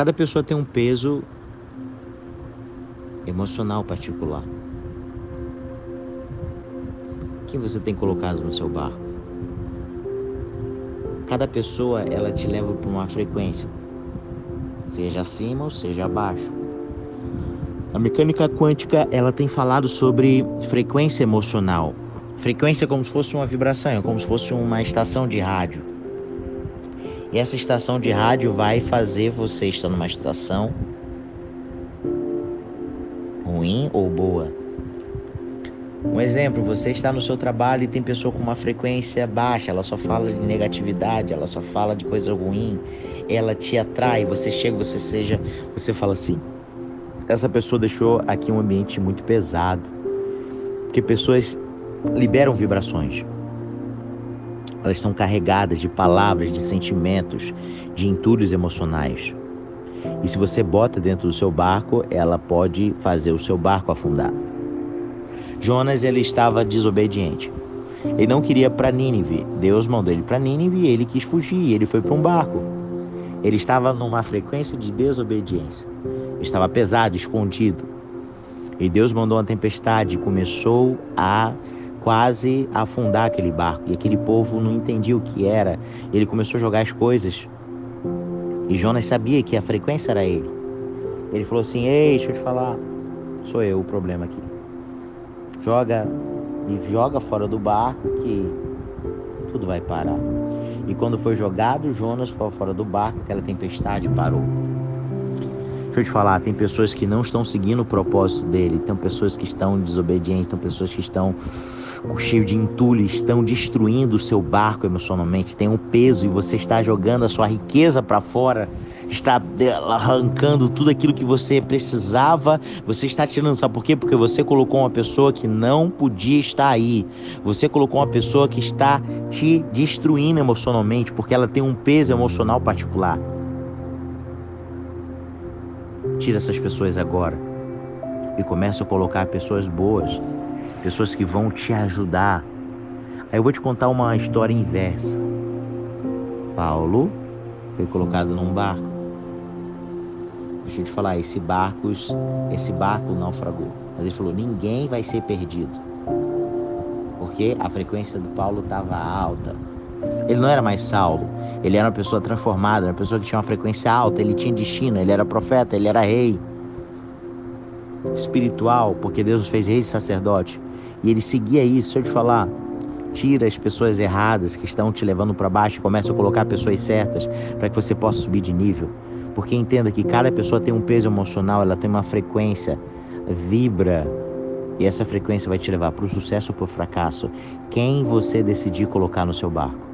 Cada pessoa tem um peso emocional particular. Quem você tem colocado no seu barco? Cada pessoa ela te leva para uma frequência, seja acima ou seja abaixo. A mecânica quântica ela tem falado sobre frequência emocional. Frequência é como se fosse uma vibração, é como se fosse uma estação de rádio. E essa estação de rádio vai fazer você estar numa estação ruim ou boa. Um exemplo, você está no seu trabalho e tem pessoa com uma frequência baixa, ela só fala de negatividade, ela só fala de coisa ruim, ela te atrai, você chega, você seja, você fala assim: essa pessoa deixou aqui um ambiente muito pesado. Porque pessoas liberam vibrações elas estão carregadas de palavras, de sentimentos, de entulhos emocionais. E se você bota dentro do seu barco, ela pode fazer o seu barco afundar. Jonas ele estava desobediente. Ele não queria para Nínive. Deus mandou ele para Nínive e ele quis fugir. Ele foi para um barco. Ele estava numa frequência de desobediência. Estava pesado, escondido. E Deus mandou uma tempestade e começou a quase afundar aquele barco. E aquele povo não entendia o que era. Ele começou a jogar as coisas. E Jonas sabia que a frequência era ele. Ele falou assim: Ei, deixa eu te falar, sou eu o problema aqui. Joga, me joga fora do barco que tudo vai parar. E quando foi jogado Jonas para fora do barco, aquela tempestade parou. Deixa eu te falar, tem pessoas que não estão seguindo o propósito dele, tem pessoas que estão desobedientes, tem pessoas que estão cheio de entulho, estão destruindo o seu barco emocionalmente, tem um peso e você está jogando a sua riqueza para fora, está arrancando tudo aquilo que você precisava, você está tirando, sabe por quê? Porque você colocou uma pessoa que não podia estar aí. Você colocou uma pessoa que está te destruindo emocionalmente, porque ela tem um peso emocional particular. Tira essas pessoas agora e começa a colocar pessoas boas, pessoas que vão te ajudar. Aí eu vou te contar uma história inversa. Paulo foi colocado num barco. Deixa eu te falar, esse barco, esse barco naufragou. Mas ele falou: ninguém vai ser perdido. Porque a frequência do Paulo estava alta. Ele não era mais Saulo, ele era uma pessoa transformada, uma pessoa que tinha uma frequência alta, ele tinha destino, ele era profeta, ele era rei. Espiritual, porque Deus nos fez reis e sacerdote. E ele seguia isso. Deixa eu te falar, tira as pessoas erradas que estão te levando para baixo e começa a colocar pessoas certas para que você possa subir de nível. Porque entenda que cada pessoa tem um peso emocional, ela tem uma frequência, vibra, e essa frequência vai te levar para o sucesso ou para o fracasso. Quem você decidir colocar no seu barco.